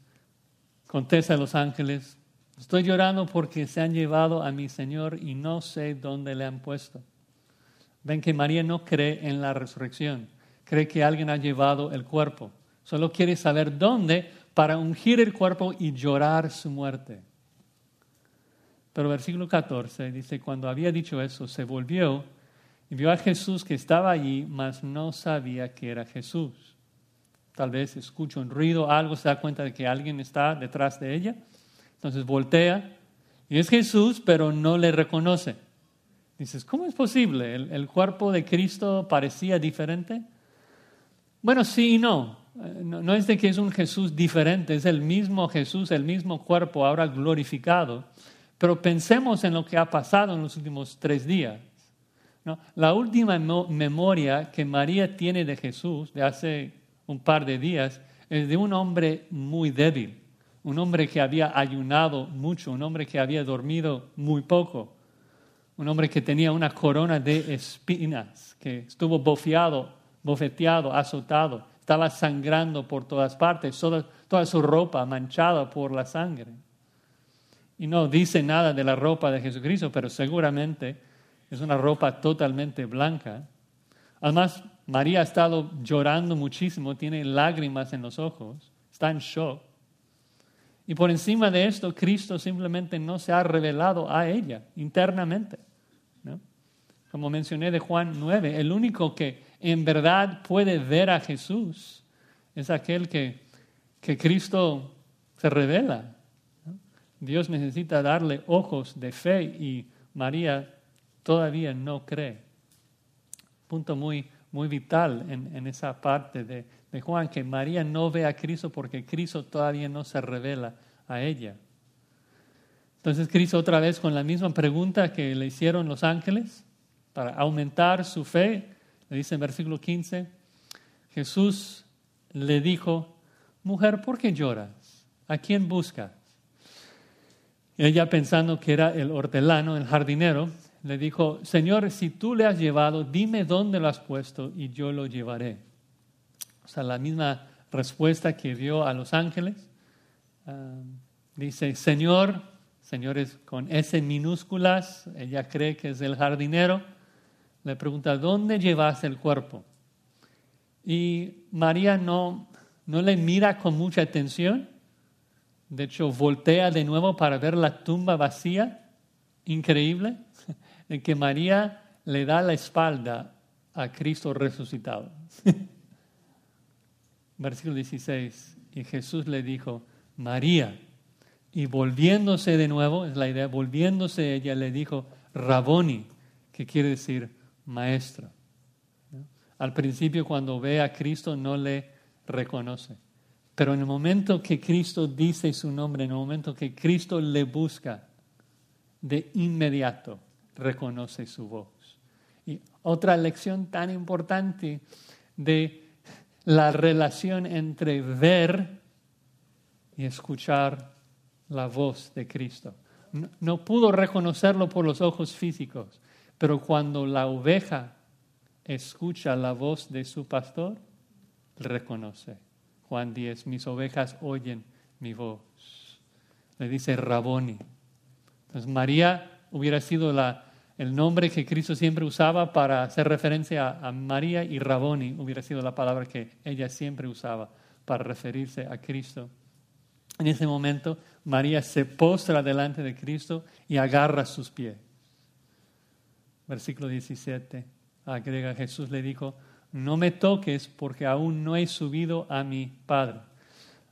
contesta a los ángeles, Estoy llorando porque se han llevado a mi Señor y no sé dónde le han puesto. Ven que María no cree en la resurrección, cree que alguien ha llevado el cuerpo. Solo quiere saber dónde para ungir el cuerpo y llorar su muerte. Pero versículo 14 dice, cuando había dicho eso, se volvió y vio a Jesús que estaba allí, mas no sabía que era Jesús. Tal vez escucha un ruido, algo, se da cuenta de que alguien está detrás de ella entonces voltea y es Jesús, pero no le reconoce. Dices, ¿cómo es posible? ¿El, cuerpo de Cristo parecía diferente? Bueno, sí y no. Eh, no. no. es de que es un Jesús diferente, es el mismo Jesús, el mismo cuerpo, ahora glorificado. Pero pensemos en lo que ha pasado en los últimos tres días. ¿no? La última memoria que María tiene de Jesús, de hace un par de días, es de un hombre muy débil un hombre que había ayunado mucho, un hombre que había dormido muy poco, un hombre que tenía una corona de espinas, que estuvo bofeado, bofeteado, azotado, estaba sangrando por todas partes, toda, toda su ropa manchada por la sangre. Y no dice nada de la ropa de Jesucristo, pero seguramente es una ropa totalmente blanca. Además, María ha estado llorando muchísimo, tiene lágrimas en los ojos, está en shock. Y por encima de esto, Cristo simplemente no se ha revelado a ella internamente. Como mencioné de Juan 9, el único que en verdad puede ver a Jesús es aquel que, que Cristo se revela. Dios necesita darle ojos de fe y María todavía no cree. Punto muy, muy vital en, esa parte de, de Juan, que María no ve a Cristo porque Cristo todavía no se revela a ella. Entonces Cristo otra vez con la misma pregunta que le hicieron los ángeles, para aumentar su fe, le dice en versículo 15, Jesús le dijo, mujer, ¿por qué lloras? ¿A quién buscas? Ella pensando que era el hortelano, el jardinero, le dijo, Señor, si tú le has llevado, dime dónde lo has puesto y yo lo llevaré. O sea, la misma respuesta que dio a los ángeles. Ah, dice, Señor, señores con S minúsculas, ella cree que es el jardinero, le pregunta, ¿dónde llevas el cuerpo? Y María no, no le mira con mucha atención, de hecho voltea de nuevo para ver la tumba vacía, increíble en que María le da la espalda a Cristo resucitado. Versículo 16. Y Jesús le dijo, María. Y volviéndose de nuevo, es la idea, volviéndose ella le dijo, Raboni, que quiere decir maestro. Al principio cuando ve a Cristo no le reconoce. Pero en el momento que Cristo dice su nombre, en el momento que Cristo le busca, de inmediato reconoce su voz. Y otra lección tan importante de la relación entre ver y escuchar la voz de Cristo. No, pudo reconocerlo por los ojos físicos, pero cuando la oveja escucha la voz de su pastor, reconoce. Juan 10, mis ovejas oyen mi voz. Le dice Raboni. Entonces María hubiera sido la, el nombre que Cristo siempre usaba para hacer referencia a, María y Raboni hubiera sido la palabra que ella siempre usaba para referirse a Cristo. En ese momento, María se postra delante de Cristo y agarra sus pies. Versículo 17, agrega Jesús le dijo, no me toques porque aún no he subido a mi Padre.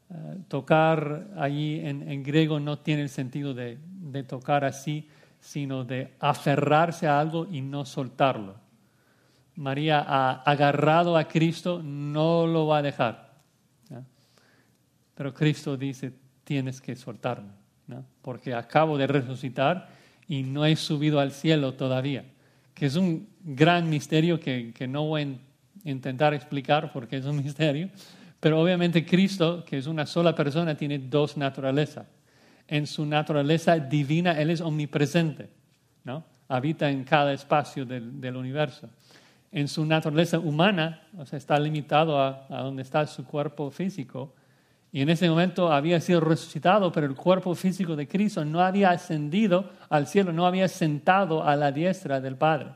Eh, tocar allí en, griego no tiene el sentido de, de tocar así, sino de aferrarse a algo y no soltarlo. María ha agarrado a Cristo, no lo va a dejar. Pero Cristo dice, tienes que soltarme, porque acabo de resucitar y no he subido al cielo todavía, que es un gran misterio que, que no voy a intentar explicar porque es un misterio, pero obviamente Cristo, que es una sola persona, tiene dos naturalezas en su naturaleza divina, Él es omnipresente, ¿no? habita en cada espacio del, universo. En su naturaleza humana, o sea, está limitado a, a donde está su cuerpo físico, y en ese momento había sido resucitado, pero el cuerpo físico de Cristo no había ascendido al cielo, no había sentado a la diestra del Padre.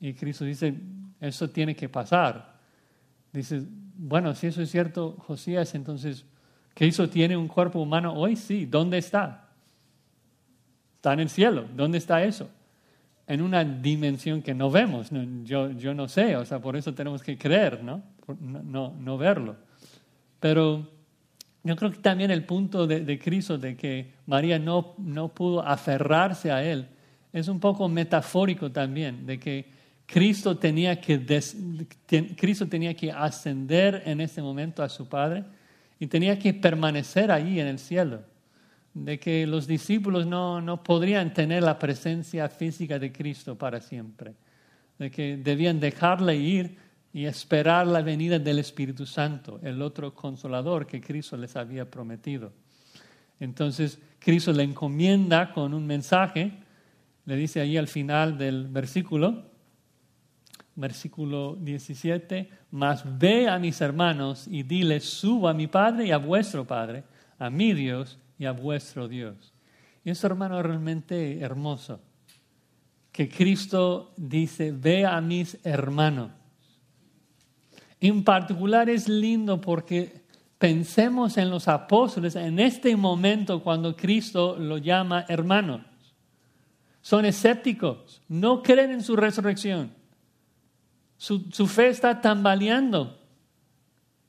Y Cristo dice, eso tiene que pasar. Dice, bueno, si eso es cierto, Josías, entonces Cristo tiene un cuerpo humano hoy, sí. ¿Dónde está? Está en el cielo. ¿Dónde está eso? En una dimensión que no vemos. Yo, yo no sé, o sea, por eso tenemos que creer, ¿no? No, no verlo. Pero yo creo que también el punto de, Cristo, de que María no, no pudo aferrarse a Él, es un poco metafórico también, de que Cristo tenía que, Cristo tenía que ascender en ese momento a su Padre y tenía que permanecer allí en el cielo, de que los discípulos no, no podrían tener la presencia física de Cristo para siempre, de que debían dejarle ir y esperar la venida del Espíritu Santo, el otro consolador que Cristo les había prometido. Entonces, Cristo le encomienda con un mensaje, le dice ahí al final del versículo, versículo 17, mas ve a mis hermanos y dile, subo a mi Padre y a vuestro Padre, a mi Dios y a vuestro Dios. Y eso, hermano, realmente hermoso. Que Cristo dice, ve a mis hermanos. En particular es lindo porque pensemos en los apóstoles en este momento cuando Cristo lo llama hermanos. Son escépticos, no creen en su resurrección su, fe está tambaleando.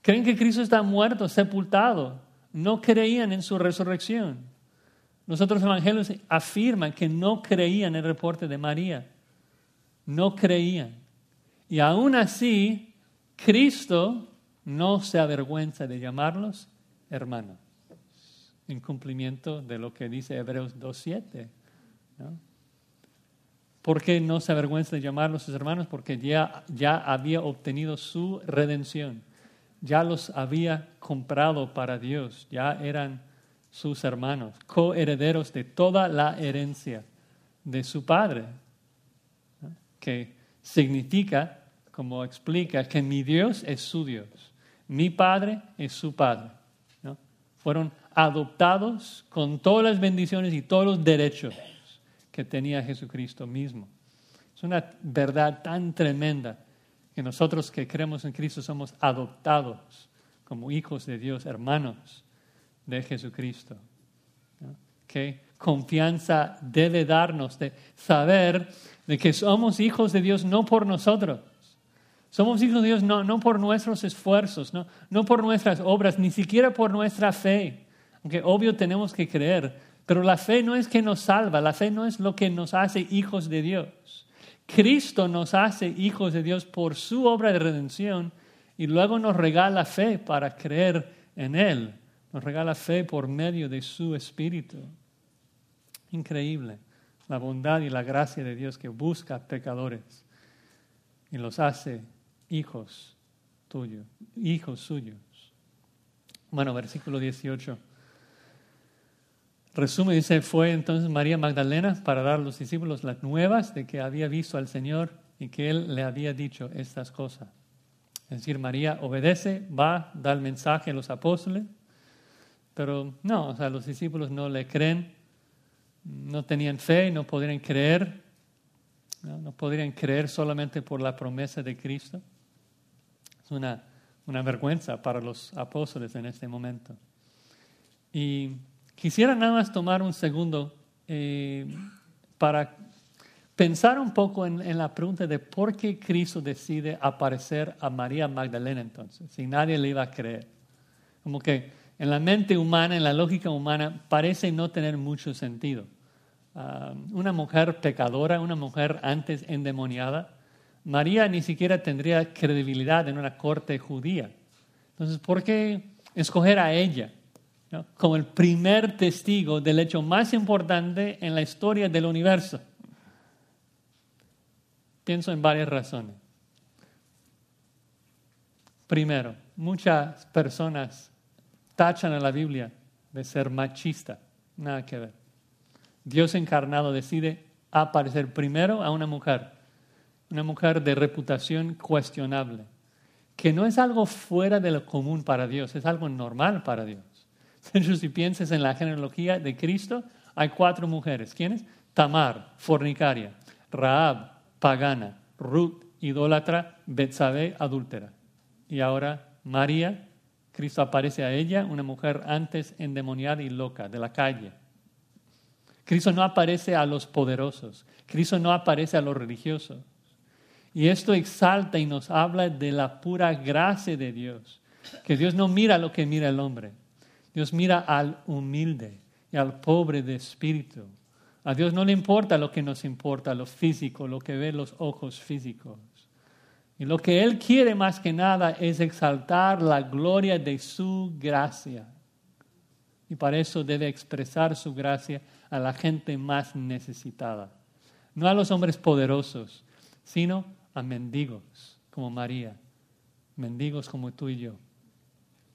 Creen que Cristo está muerto, sepultado. no creían en su resurrección. Los otros evangelios afirman que no creían el reporte de María. No creían. Y aún así, Cristo no se avergüenza de llamarlos hermanos, en cumplimiento de lo que dice Hebreos 2.7. ¿Por qué no se avergüenza de llamarlos sus hermanos? Porque ya, ya había obtenido su redención, ya los había comprado para Dios, ya eran sus hermanos, coherederos de toda la herencia de su Padre, que significa, como explica, que mi Dios es su Dios, mi Padre es su Padre. Fueron adoptados con todas las bendiciones y todos los derechos que tenía Jesucristo mismo. Es una verdad tan tremenda que nosotros que creemos en Cristo somos adoptados como hijos de Dios, hermanos de Jesucristo. ¿Qué confianza debe darnos de saber de que somos hijos de Dios no por nosotros? Somos hijos de Dios no, no por nuestros esfuerzos, no, no por nuestras obras, ni siquiera por nuestra fe. Aunque obvio tenemos que creer, pero la fe no es que nos salva, la fe no es lo que nos hace hijos de Dios. Cristo nos hace hijos de Dios por su obra de redención y luego nos regala fe para creer en Él. Nos regala fe por medio de su Espíritu. Increíble la bondad y la gracia de Dios que busca pecadores y los hace hijos tuyos, hijos suyos. Bueno, versículo 18. Resume, dice, fue entonces María Magdalena para dar a los discípulos las nuevas de que había visto al Señor y que Él le había dicho estas cosas. Es decir, María obedece, va, da el mensaje a los apóstoles, pero no, o sea, los discípulos no le creen, no tenían fe, no podrían creer, no, no podrían creer solamente por la promesa de Cristo. Es una, una vergüenza para los apóstoles en este momento. Y Quisiera nada más tomar un segundo eh, para pensar un poco en, la pregunta de por qué Cristo decide aparecer a María Magdalena entonces, si nadie le iba a creer. Como que en la mente humana, en la lógica humana, parece no tener mucho sentido. Ah, una mujer pecadora, una mujer antes endemoniada, María ni siquiera tendría credibilidad en una corte judía. Entonces, ¿por qué escoger a ella? como el primer testigo del hecho más importante en la historia del universo. Pienso en varias razones. Primero, muchas personas tachan a la Biblia de ser machista. Nada que ver. Dios encarnado decide aparecer primero a una mujer, una mujer de reputación cuestionable, que no es algo fuera de lo común para Dios, es algo normal para Dios. De si piensas en la genealogía de Cristo, hay cuatro mujeres. ¿Quiénes? Tamar, fornicaria, Raab, pagana, Ruth, idólatra, Betsabé, adúltera. Y ahora María, Cristo aparece a ella, una mujer antes endemoniada y loca, de la calle. Cristo no aparece a los poderosos, Cristo no aparece a los religiosos. Y esto exalta y nos habla de la pura gracia de Dios, que Dios no mira lo que mira el hombre. Dios mira al humilde y al pobre de espíritu. A Dios no le importa lo que nos importa, lo físico, lo que ve los ojos físicos. Y lo que Él quiere más que nada es exaltar la gloria de su gracia. Y para eso debe expresar su gracia a la gente más necesitada. No a los hombres poderosos, sino a mendigos como María, mendigos como tú y yo.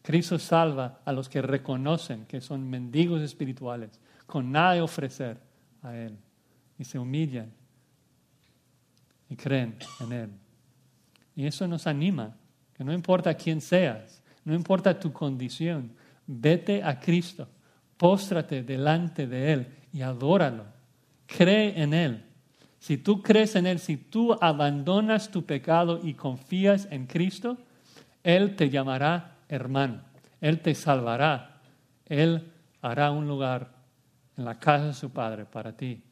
Cristo salva a los que reconocen que son mendigos espirituales, con nada de ofrecer a Él, y se humillan y creen en Él. Y eso nos anima, que no importa quién seas, no importa tu condición, vete a Cristo, póstrate delante de Él y adóralo, cree en Él. Si tú crees en Él, si tú abandonas tu pecado y confías en Cristo, Él te llamará hermano. Él te salvará. Él hará un lugar en la casa de su Padre para ti.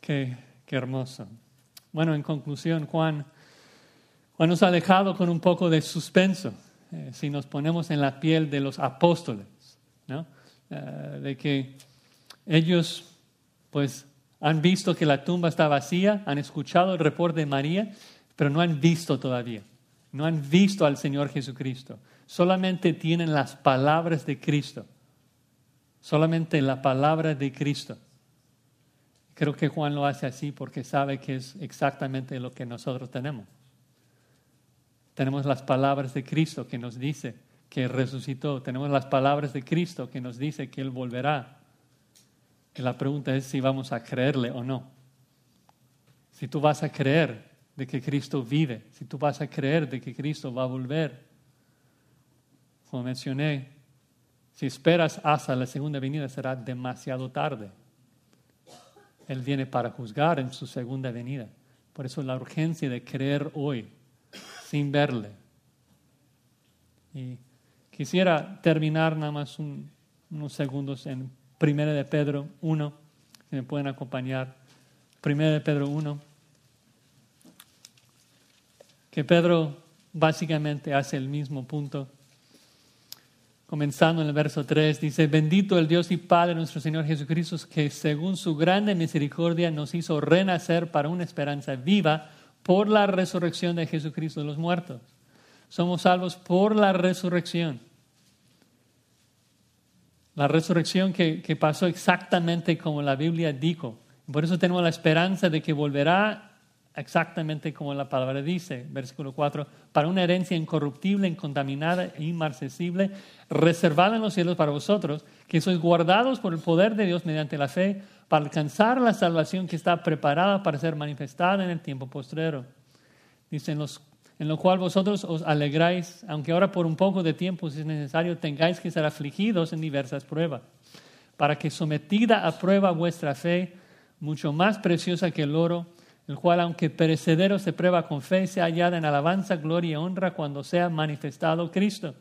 Qué, qué hermoso. Bueno, en conclusión, Juan, Juan nos ha dejado con un poco de suspenso eh, si nos ponemos en la piel de los apóstoles, ¿no? Eh, de que ellos pues han visto que la tumba está vacía, han escuchado el reporte de María, pero no han visto todavía, no han visto al Señor Jesucristo, solamente tienen las palabras de Cristo, solamente la palabra de Cristo. Creo que Juan lo hace así porque sabe que es exactamente lo que nosotros tenemos. Tenemos las palabras de Cristo que nos dice que resucitó. Tenemos las palabras de Cristo que nos dice que Él volverá. Y la pregunta es si vamos a creerle o no. Si tú vas a creer de que Cristo vive, si tú vas a creer de que Cristo va a volver. Como mencioné, si esperas hasta la segunda venida será demasiado tarde. Él viene para juzgar en su segunda venida. Por eso la urgencia de creer hoy sin verle. Y quisiera terminar nada más unos segundos en 1 de Pedro 1, si me pueden acompañar. 1 de Pedro 1, que Pedro básicamente hace el mismo punto. Comenzando en el verso 3, dice, bendito el Dios y Padre nuestro Señor Jesucristo, que según su grande misericordia nos hizo renacer para una esperanza viva por la resurrección de Jesucristo de los muertos. Somos salvos por la resurrección. La resurrección que, que pasó exactamente como la Biblia dijo. Por eso tenemos la esperanza de que volverá exactamente como la palabra dice, versículo 4, para una herencia incorruptible, incontaminada e inmarcesible, reservada en los cielos para vosotros, que sois guardados por el poder de Dios mediante la fe, para alcanzar la salvación que está preparada para ser manifestada en el tiempo postrero. Dice, en, los, en lo cual vosotros os alegráis, aunque ahora por un poco de tiempo, si es necesario, tengáis que ser afligidos en diversas pruebas, para que sometida a prueba vuestra fe, mucho más preciosa que el oro, el cual, aunque perecedero, se prueba con fe, sea hallada en alabanza, gloria y honra cuando sea manifestado Cristo.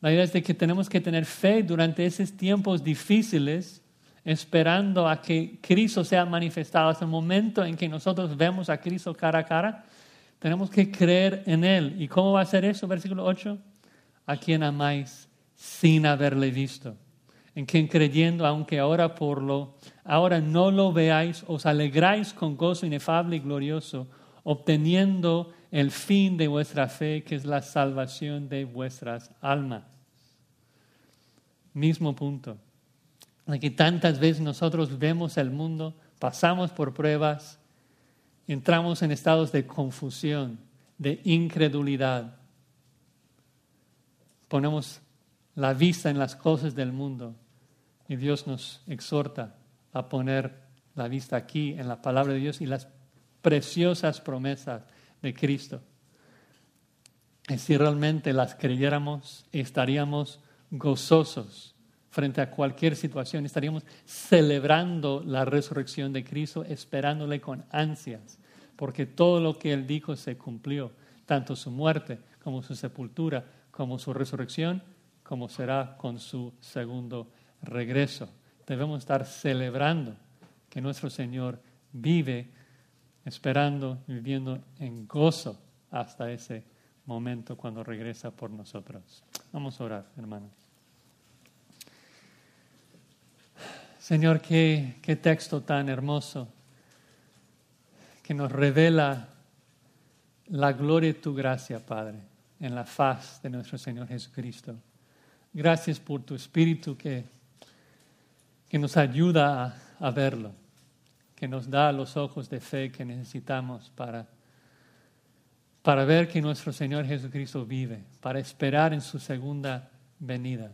La idea es de que tenemos que tener fe durante esos tiempos difíciles, esperando a que Cristo sea manifestado. Hasta el momento en que nosotros vemos a Cristo cara a cara, tenemos que creer en Él. ¿Y cómo va a ser eso? Versículo 8. A quien amáis sin haberle visto. En quien creyendo, aunque ahora por lo ahora no lo veáis, os alegráis con gozo inefable y glorioso, obteniendo el fin de vuestra fe, que es la salvación de vuestras almas. Mismo punto. Aquí tantas veces nosotros vemos el mundo, pasamos por pruebas, entramos en estados de confusión, de incredulidad. Ponemos la vista en las cosas del mundo y Dios nos exhorta a poner la vista aquí en la palabra de Dios y las preciosas promesas de Cristo. Y si realmente las creyéramos, estaríamos gozosos frente a cualquier situación, estaríamos celebrando la resurrección de Cristo, esperándole con ansias, porque todo lo que Él dijo se cumplió, tanto su muerte como su sepultura, como su resurrección, como será con su segundo regreso debemos estar celebrando que nuestro Señor vive, esperando, viviendo en gozo hasta ese momento cuando regresa por nosotros. Vamos a orar, hermanos. Señor, qué, qué texto tan hermoso que nos revela la gloria de tu gracia, Padre, en la faz de nuestro Señor Jesucristo. Gracias por tu Espíritu que que nos ayuda a, verlo, que nos da los ojos de fe que necesitamos para, para ver que nuestro Señor Jesucristo vive, para esperar en su segunda venida,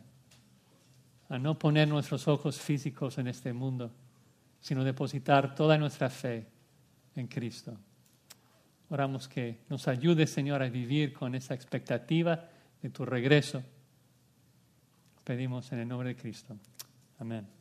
a no poner nuestros ojos físicos en este mundo, sino depositar toda nuestra fe en Cristo. Oramos que nos ayude, Señor, a vivir con esa expectativa de tu regreso. Pedimos en el nombre de Cristo. Amén.